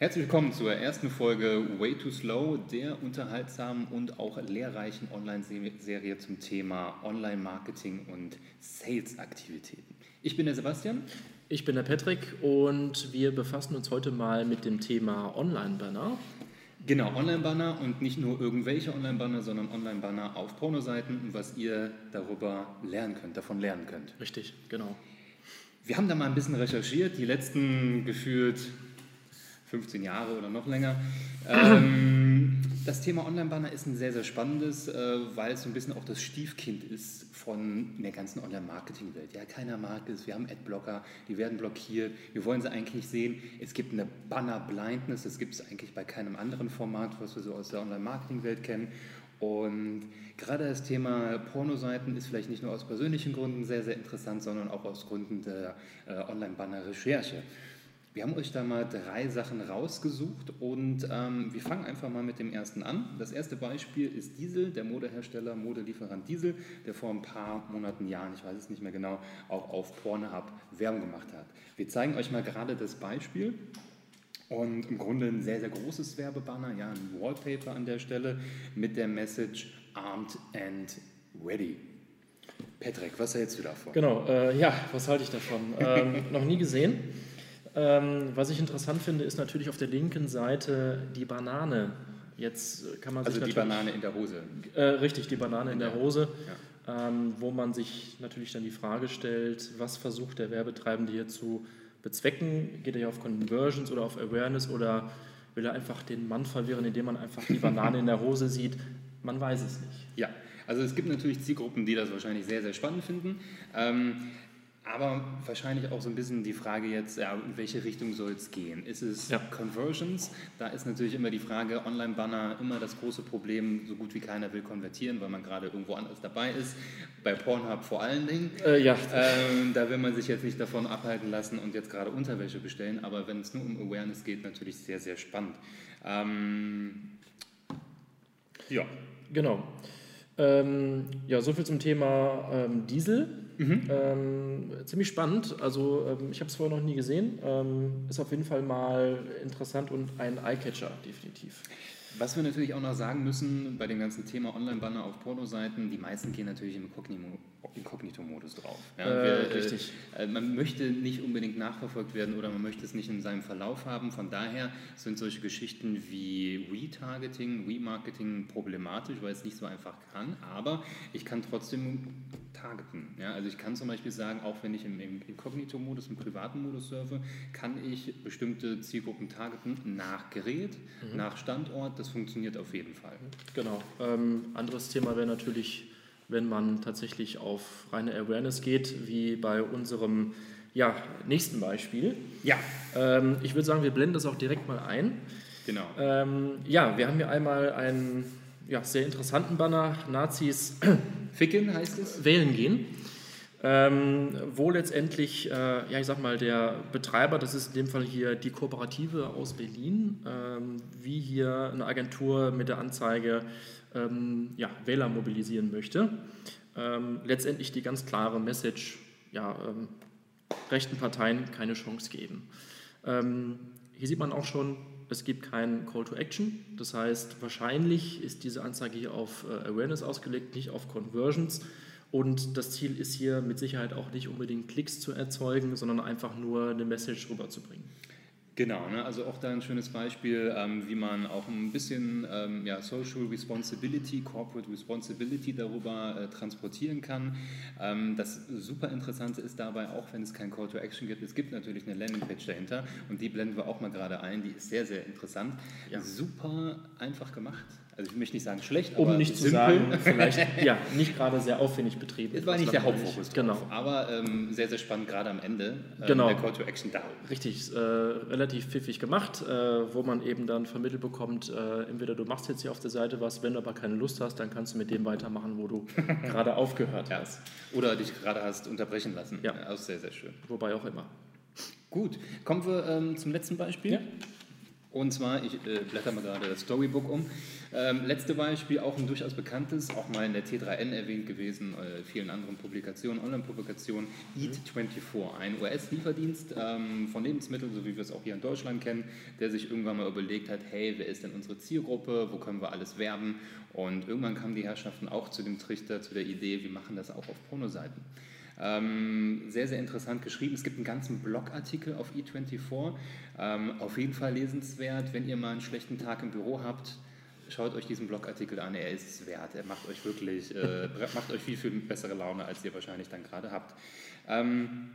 Herzlich willkommen zur ersten Folge Way Too Slow, der unterhaltsamen und auch lehrreichen Online-Serie zum Thema Online-Marketing und Sales-Aktivitäten. Ich bin der Sebastian. Ich bin der Patrick und wir befassen uns heute mal mit dem Thema Online-Banner. Genau, Online-Banner und nicht nur irgendwelche Online-Banner, sondern Online-Banner auf Pornoseiten und was ihr darüber lernen könnt, davon lernen könnt. Richtig, genau. Wir haben da mal ein bisschen recherchiert, die letzten gefühlt 15 Jahre oder noch länger. Ähm, das Thema Online-Banner ist ein sehr, sehr spannendes, äh, weil es so ein bisschen auch das Stiefkind ist von der ganzen Online-Marketing-Welt. Ja, keiner mag es, wir haben Adblocker, die werden blockiert, wir wollen sie eigentlich nicht sehen. Es gibt eine Banner-Blindness, das gibt es eigentlich bei keinem anderen Format, was wir so aus der Online-Marketing-Welt kennen. Und gerade das Thema Pornoseiten ist vielleicht nicht nur aus persönlichen Gründen sehr, sehr interessant, sondern auch aus Gründen der äh, Online-Banner-Recherche. Wir haben euch da mal drei Sachen rausgesucht und ähm, wir fangen einfach mal mit dem ersten an. Das erste Beispiel ist Diesel, der Modehersteller, Modelieferant Diesel, der vor ein paar Monaten, Jahren, ich weiß es nicht mehr genau, auch auf Pornhub Werbung gemacht hat. Wir zeigen euch mal gerade das Beispiel. Und im Grunde ein sehr, sehr großes Werbebanner, ja, ein Wallpaper an der Stelle mit der Message Armed and Ready. Patrick, was hältst du davon? Genau, äh, ja, was halte ich davon? ähm, noch nie gesehen. Ähm, was ich interessant finde, ist natürlich auf der linken Seite die Banane. Jetzt kann man also die Banane in der Hose. Äh, richtig, die Banane in der Hose, ja. ähm, wo man sich natürlich dann die Frage stellt, was versucht der Werbetreibende hier zu bezwecken? Geht er hier auf Conversions oder auf Awareness oder will er einfach den Mann verwirren, indem man einfach die Banane in der Hose sieht? Man weiß es nicht. Ja, also es gibt natürlich Zielgruppen, die das wahrscheinlich sehr, sehr spannend finden. Ähm, aber wahrscheinlich auch so ein bisschen die Frage jetzt, ja, in welche Richtung soll es gehen? Ist es ja. Conversions? Da ist natürlich immer die Frage, Online-Banner immer das große Problem, so gut wie keiner will konvertieren, weil man gerade irgendwo anders dabei ist. Bei Pornhub vor allen Dingen. Äh, ja. Ähm, da will man sich jetzt nicht davon abhalten lassen und jetzt gerade Unterwäsche bestellen, aber wenn es nur um Awareness geht, natürlich sehr, sehr spannend. Ähm, ja. Genau. Ähm, ja, soviel zum Thema ähm, Diesel. Mhm. Ähm, ziemlich spannend. Also ähm, ich habe es vorher noch nie gesehen. Ähm, ist auf jeden Fall mal interessant und ein Eyecatcher, definitiv. Was wir natürlich auch noch sagen müssen bei dem ganzen Thema Online-Banner auf Pornoseiten, die meisten gehen natürlich im Inkognito-Modus drauf. Ja, äh, wir, richtig. Äh, man möchte nicht unbedingt nachverfolgt werden oder man möchte es nicht in seinem Verlauf haben. Von daher sind solche Geschichten wie Retargeting, Remarketing problematisch, weil es nicht so einfach kann. Aber ich kann trotzdem targeten. Ja? Also ich kann zum Beispiel sagen, auch wenn ich im, im Inkognito-Modus, im privaten Modus surfe, kann ich bestimmte Zielgruppen targeten nach Gerät, mhm. nach Standort. Das funktioniert auf jeden Fall. Genau. Ähm, anderes Thema wäre natürlich, wenn man tatsächlich auf reine Awareness geht, wie bei unserem ja, nächsten Beispiel. Ja. Ähm, ich würde sagen, wir blenden das auch direkt mal ein. Genau. Ähm, ja, wir haben hier einmal einen ja, sehr interessanten Banner. Nazis Ficken heißt es. Wählen gehen. Ähm, wo letztendlich, äh, ja, ich sag mal, der Betreiber, das ist in dem Fall hier die Kooperative aus Berlin, ähm, wie hier eine Agentur mit der Anzeige ähm, ja, Wähler mobilisieren möchte. Ähm, letztendlich die ganz klare Message, ja, ähm, rechten Parteien keine Chance geben. Ähm, hier sieht man auch schon, es gibt keinen Call to Action. Das heißt, wahrscheinlich ist diese Anzeige hier auf äh, Awareness ausgelegt, nicht auf Conversions. Und das Ziel ist hier mit Sicherheit auch nicht unbedingt Klicks zu erzeugen, sondern einfach nur eine Message rüberzubringen. Genau, ne? also auch da ein schönes Beispiel, ähm, wie man auch ein bisschen ähm, ja, Social Responsibility, Corporate Responsibility darüber äh, transportieren kann. Ähm, das super Interessante ist dabei, auch wenn es kein Call to Action gibt, es gibt natürlich eine Landingpage dahinter und die blenden wir auch mal gerade ein, die ist sehr, sehr interessant. Ja. Super einfach gemacht. Also ich möchte nicht sagen schlecht, um nicht zu sagen, vielleicht ja, nicht gerade sehr aufwendig betrieben. Es war nicht der Hauptfokus. Genau. Aber ähm, sehr, sehr spannend, gerade am Ende äh, genau. der Call to Action da. Richtig, äh, relativ pfiffig gemacht, äh, wo man eben dann vermittelt bekommt, äh, entweder du machst jetzt hier auf der Seite was, wenn du aber keine Lust hast, dann kannst du mit dem weitermachen, wo du gerade aufgehört ja. hast. Oder dich gerade hast unterbrechen lassen. Ja. Auch sehr, sehr schön. Wobei auch immer. Gut, kommen wir ähm, zum letzten Beispiel. Ja. Und zwar, ich äh, blätter mal gerade das Storybook um. Ähm, letzte Beispiel, auch ein durchaus bekanntes, auch mal in der T3N erwähnt gewesen, äh, vielen anderen Publikationen, Online-Publikationen, Eat24, ein US-Lieferdienst ähm, von Lebensmitteln, so wie wir es auch hier in Deutschland kennen, der sich irgendwann mal überlegt hat, hey, wer ist denn unsere Zielgruppe, wo können wir alles werben? Und irgendwann kamen die Herrschaften auch zu dem Trichter, zu der Idee, wir machen das auch auf Pornoseiten. Ähm, sehr, sehr interessant geschrieben. Es gibt einen ganzen Blogartikel auf E24. Ähm, auf jeden Fall lesenswert, wenn ihr mal einen schlechten Tag im Büro habt. Schaut euch diesen Blogartikel an, er ist es wert. Er macht euch wirklich, äh, macht euch viel, viel bessere Laune, als ihr wahrscheinlich dann gerade habt. Ähm,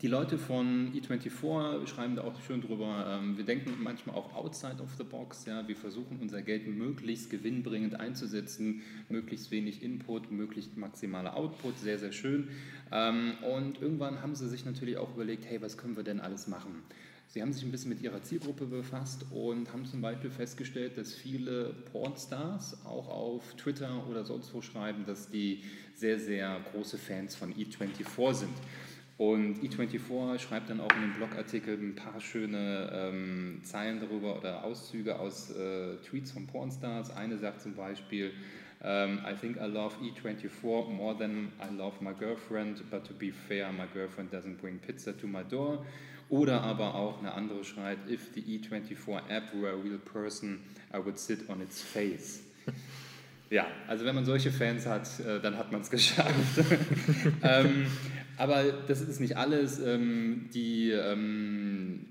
die Leute von E24 schreiben da auch schön drüber, ähm, wir denken manchmal auch outside of the box, ja, wir versuchen unser Geld möglichst gewinnbringend einzusetzen, möglichst wenig Input, möglichst maximaler Output, sehr, sehr schön. Ähm, und irgendwann haben sie sich natürlich auch überlegt, hey, was können wir denn alles machen? Sie haben sich ein bisschen mit ihrer Zielgruppe befasst und haben zum Beispiel festgestellt, dass viele Pornstars auch auf Twitter oder sonst wo schreiben, dass die sehr, sehr große Fans von E24 sind. Und E24 schreibt dann auch in dem Blogartikel ein paar schöne ähm, Zeilen darüber oder Auszüge aus äh, Tweets von Pornstars. Eine sagt zum Beispiel, um, I think I love E24 more than I love my girlfriend, but to be fair, my girlfriend doesn't bring pizza to my door. Oder aber auch eine andere schreibt, if the E24 app were a real person, I would sit on its face. Ja, also wenn man solche Fans hat, äh, dann hat man es geschafft. ähm, aber das ist nicht alles. Ähm, die ähm,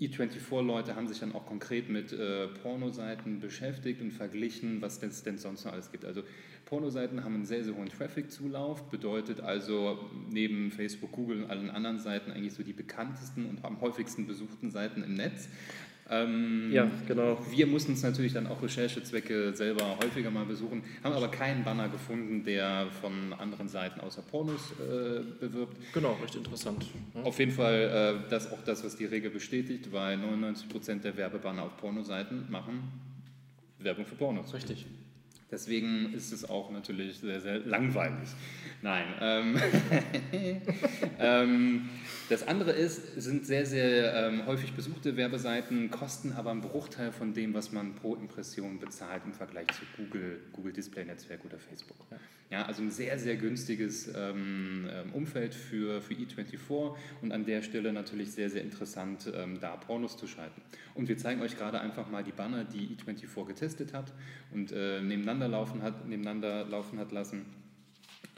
E24-Leute haben sich dann auch konkret mit äh, Pornoseiten beschäftigt und verglichen, was es denn sonst noch alles gibt. Also Pornoseiten haben einen sehr, sehr hohen Traffic-Zulauf, bedeutet also neben Facebook, Google und allen anderen Seiten eigentlich so die bekanntesten und am häufigsten besuchten Seiten im Netz. Ähm, ja, genau. Wir mussten es natürlich dann auch Recherchezwecke selber häufiger mal besuchen, haben aber keinen Banner gefunden, der von anderen Seiten außer Pornos äh, bewirbt. Genau, recht interessant. Ja. Auf jeden Fall äh, das auch das, was die Regel bestätigt, weil 99% der Werbebanner auf Pornoseiten machen Werbung für Pornos. Richtig. Deswegen ist es auch natürlich sehr, sehr langweilig. Nein. Ähm, ähm, das andere ist, sind sehr, sehr ähm, häufig besuchte Werbeseiten, kosten aber einen Bruchteil von dem, was man pro Impression bezahlt im Vergleich zu Google, Google Display Netzwerk oder Facebook. Ja. Also ein sehr, sehr günstiges ähm, ähm, Umfeld für, für E24 und an der Stelle natürlich sehr, sehr interessant, ähm, da Pornos zu schalten. Und wir zeigen euch gerade einfach mal die Banner, die E24 getestet hat und äh, nebeneinander, laufen hat, nebeneinander laufen hat lassen.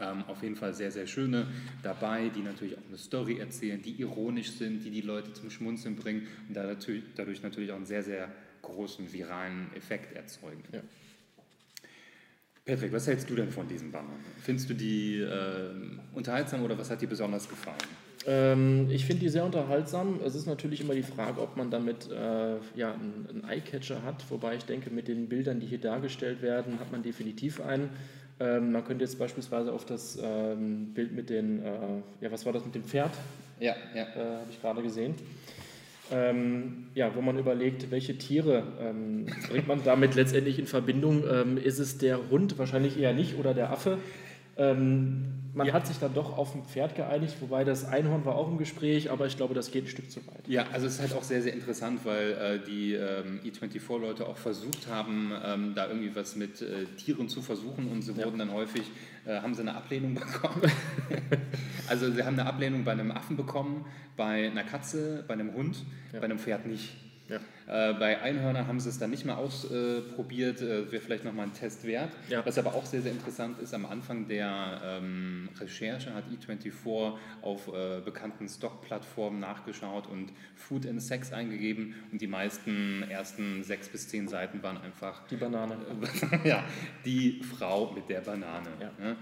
Ähm, auf jeden Fall sehr, sehr schöne dabei, die natürlich auch eine Story erzählen, die ironisch sind, die die Leute zum Schmunzeln bringen und dadurch natürlich auch einen sehr, sehr großen viralen Effekt erzeugen. Ja. Patrick, was hältst du denn von diesen Bannern? Findest du die äh, unterhaltsam oder was hat dir besonders gefallen? Ähm, ich finde die sehr unterhaltsam. Es ist natürlich immer die Frage, ob man damit äh, ja, einen, einen Eyecatcher hat, wobei ich denke, mit den Bildern, die hier dargestellt werden, hat man definitiv einen. Ähm, man könnte jetzt beispielsweise auf das ähm, Bild mit den, äh, ja, was war das mit dem Pferd? Ja, ja. Äh, Habe ich gerade gesehen ähm, ja, wo man überlegt, welche Tiere ähm, bringt man damit letztendlich in Verbindung. Ähm, ist es der Hund? Wahrscheinlich eher nicht oder der Affe. Ähm, man ja. hat sich dann doch auf ein Pferd geeinigt, wobei das Einhorn war auch im Gespräch, aber ich glaube, das geht ein Stück zu weit. Ja, also es ist halt auch sehr, sehr interessant, weil äh, die ähm, E24-Leute auch versucht haben, ähm, da irgendwie was mit äh, Tieren zu versuchen und sie ja. wurden dann häufig, äh, haben sie eine Ablehnung bekommen. also sie haben eine Ablehnung bei einem Affen bekommen, bei einer Katze, bei einem Hund, ja. bei einem Pferd nicht. Ja. Äh, bei Einhörner haben sie es dann nicht mehr ausprobiert, äh, wäre vielleicht nochmal ein Test wert. Ja. Was aber auch sehr, sehr interessant ist, am Anfang der ähm, Recherche hat E24 auf äh, bekannten Stock-Plattformen nachgeschaut und Food and Sex eingegeben und die meisten ersten sechs bis zehn Seiten waren einfach... Die Banane. ja, die Frau mit der Banane. Ja. Ne?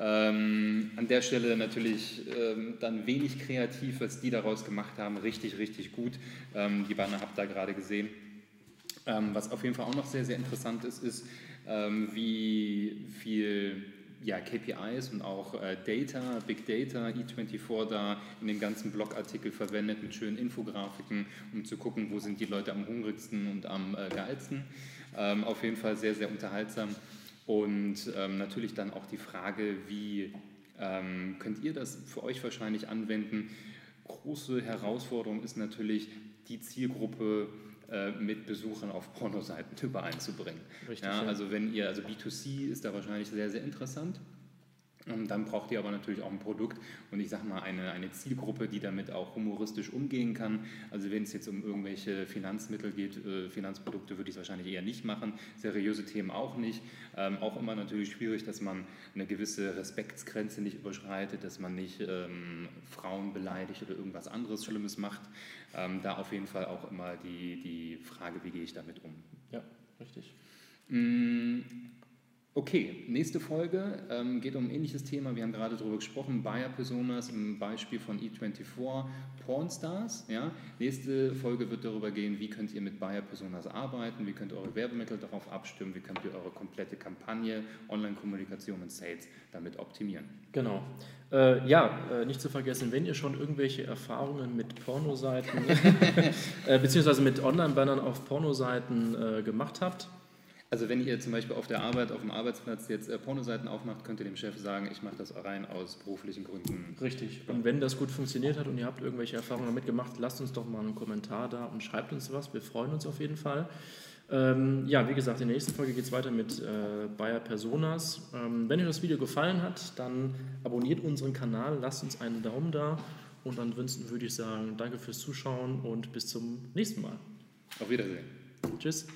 Ähm, an der Stelle natürlich ähm, dann wenig kreativ, was die daraus gemacht haben, richtig, richtig gut. Ähm, die Banner habt ihr gerade gesehen. Ähm, was auf jeden Fall auch noch sehr, sehr interessant ist, ist, ähm, wie viel ja, KPIs und auch äh, Data, Big Data, E24 da in den ganzen Blogartikel verwendet mit schönen Infografiken, um zu gucken, wo sind die Leute am hungrigsten und am äh, geilsten. Ähm, auf jeden Fall sehr, sehr unterhaltsam. Und ähm, natürlich dann auch die Frage, wie ähm, könnt ihr das für euch wahrscheinlich anwenden? Große Herausforderung ist natürlich die Zielgruppe mit Besuchern auf Pornoseiten übereinzubringen. Richtig, ja, ja. Also wenn ihr, also B2C ist da wahrscheinlich sehr, sehr interessant. Und dann braucht ihr aber natürlich auch ein Produkt und ich sage mal eine, eine Zielgruppe, die damit auch humoristisch umgehen kann. Also wenn es jetzt um irgendwelche Finanzmittel geht, äh, Finanzprodukte würde ich es wahrscheinlich eher nicht machen, seriöse Themen auch nicht. Ähm, auch immer natürlich schwierig, dass man eine gewisse Respektsgrenze nicht überschreitet, dass man nicht ähm, Frauen beleidigt oder irgendwas anderes Schlimmes macht. Ähm, da auf jeden Fall auch immer die, die Frage, wie gehe ich damit um. Ja, richtig. Mm, Okay, nächste Folge ähm, geht um ein ähnliches Thema. Wir haben gerade darüber gesprochen, Buyer-Personas im Beispiel von E24, Pornstars. Ja? Nächste Folge wird darüber gehen, wie könnt ihr mit Buyer-Personas arbeiten, wie könnt ihr eure Werbemittel darauf abstimmen, wie könnt ihr eure komplette Kampagne, Online-Kommunikation und Sales damit optimieren. Genau. Äh, ja, äh, nicht zu vergessen, wenn ihr schon irgendwelche Erfahrungen mit Pornoseiten äh, beziehungsweise mit Online-Bannern auf Pornoseiten äh, gemacht habt, Also wenn ihr zum Beispiel auf der Arbeit, auf dem Arbeitsplatz jetzt äh, Pornoseiten aufmacht, könnt ihr dem Chef sagen, ich mache das rein aus beruflichen Gründen. Richtig. Und wenn das gut funktioniert hat und ihr habt irgendwelche Erfahrungen damit gemacht, lasst uns doch mal einen Kommentar da und schreibt uns was. Wir freuen uns auf jeden Fall. Ähm, ja, wie gesagt, in der nächsten Folge geht es weiter mit äh, Bayer Personas. Ähm, wenn euch das Video gefallen hat, dann abonniert unseren Kanal, lasst uns einen Daumen da und ansonsten würde ich sagen, danke fürs Zuschauen und bis zum nächsten Mal. Auf Wiedersehen. Tschüss.